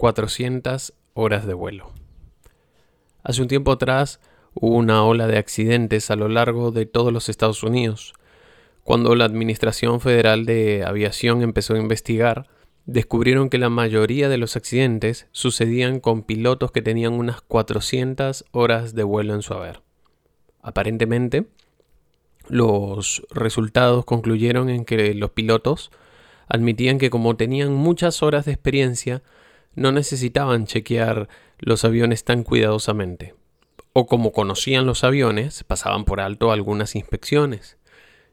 400 horas de vuelo. Hace un tiempo atrás hubo una ola de accidentes a lo largo de todos los Estados Unidos. Cuando la Administración Federal de Aviación empezó a investigar, descubrieron que la mayoría de los accidentes sucedían con pilotos que tenían unas 400 horas de vuelo en su haber. Aparentemente, los resultados concluyeron en que los pilotos admitían que como tenían muchas horas de experiencia, no necesitaban chequear los aviones tan cuidadosamente. O como conocían los aviones, pasaban por alto algunas inspecciones.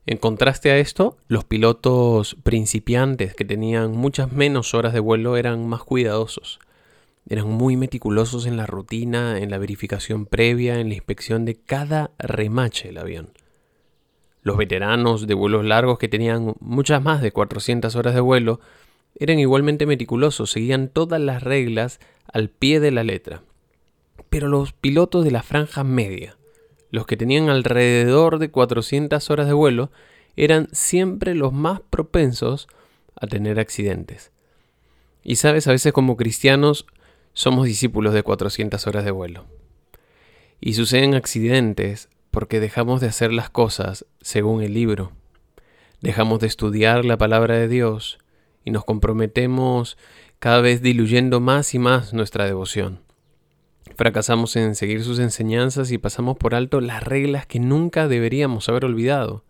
En contraste a esto, los pilotos principiantes que tenían muchas menos horas de vuelo eran más cuidadosos. Eran muy meticulosos en la rutina, en la verificación previa, en la inspección de cada remache del avión. Los veteranos de vuelos largos que tenían muchas más de 400 horas de vuelo eran igualmente meticulosos, seguían todas las reglas al pie de la letra. Pero los pilotos de la franja media, los que tenían alrededor de 400 horas de vuelo, eran siempre los más propensos a tener accidentes. Y sabes, a veces como cristianos somos discípulos de 400 horas de vuelo. Y suceden accidentes porque dejamos de hacer las cosas según el libro. Dejamos de estudiar la palabra de Dios y nos comprometemos cada vez diluyendo más y más nuestra devoción. Fracasamos en seguir sus enseñanzas y pasamos por alto las reglas que nunca deberíamos haber olvidado.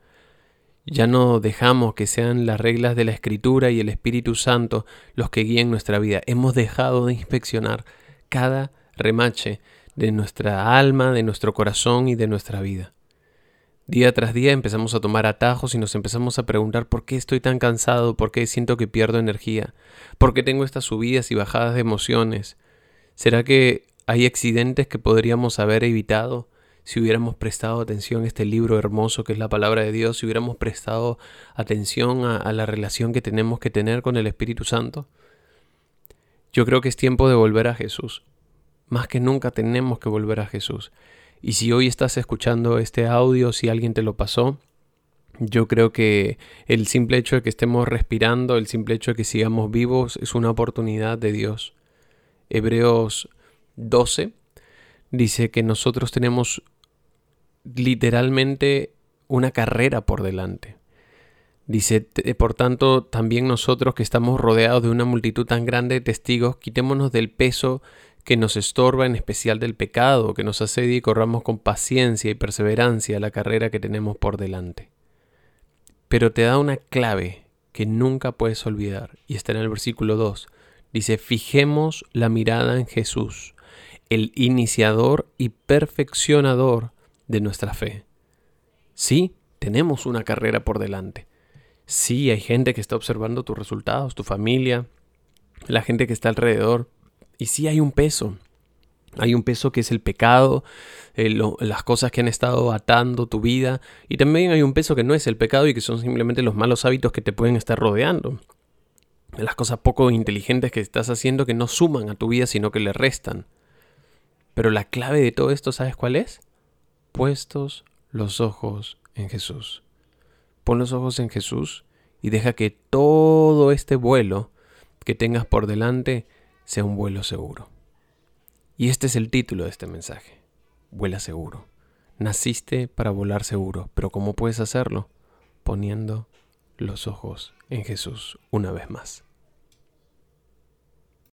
Ya no dejamos que sean las reglas de la Escritura y el Espíritu Santo los que guíen nuestra vida. Hemos dejado de inspeccionar cada remache de nuestra alma, de nuestro corazón y de nuestra vida. Día tras día empezamos a tomar atajos y nos empezamos a preguntar por qué estoy tan cansado, por qué siento que pierdo energía, por qué tengo estas subidas y bajadas de emociones. ¿Será que hay accidentes que podríamos haber evitado si hubiéramos prestado atención a este libro hermoso que es la palabra de Dios, si hubiéramos prestado atención a, la relación que tenemos que tener con el Espíritu Santo? Yo creo que es tiempo de volver a Jesús. Más que nunca tenemos que volver a Jesús. Y si hoy estás escuchando este audio, si alguien te lo pasó, yo creo que el simple hecho de que estemos respirando, el simple hecho de que sigamos vivos, es una oportunidad de Dios. Hebreos 12 dice que nosotros tenemos literalmente una carrera por delante. Dice, por tanto, también nosotros que estamos rodeados de una multitud tan grande de testigos, quitémonos del peso que nos estorba en especial del pecado, que nos asedia y corramos con paciencia y perseverancia la carrera que tenemos por delante. Pero te da una clave que nunca puedes olvidar, y está en el versículo 2. Dice, fijemos la mirada en Jesús, el iniciador y perfeccionador de nuestra fe. Sí, tenemos una carrera por delante. Sí, hay gente que está observando tus resultados, tu familia, la gente que está alrededor, y sí hay un peso. Hay un peso que es el pecado, eh, las cosas que han estado atando tu vida. Y también hay un peso que no es el pecado y que son simplemente los malos hábitos que te pueden estar rodeando. Las cosas poco inteligentes que estás haciendo que no suman a tu vida, sino que le restan. Pero la clave de todo esto, ¿sabes cuál es? Puestos los ojos en Jesús. Pon los ojos en Jesús y deja que todo este vuelo que tengas por delante sea un vuelo seguro. Y este es el título de este mensaje. Vuela seguro. Naciste para volar seguro, pero ¿cómo puedes hacerlo? Poniendo los ojos en Jesús una vez más.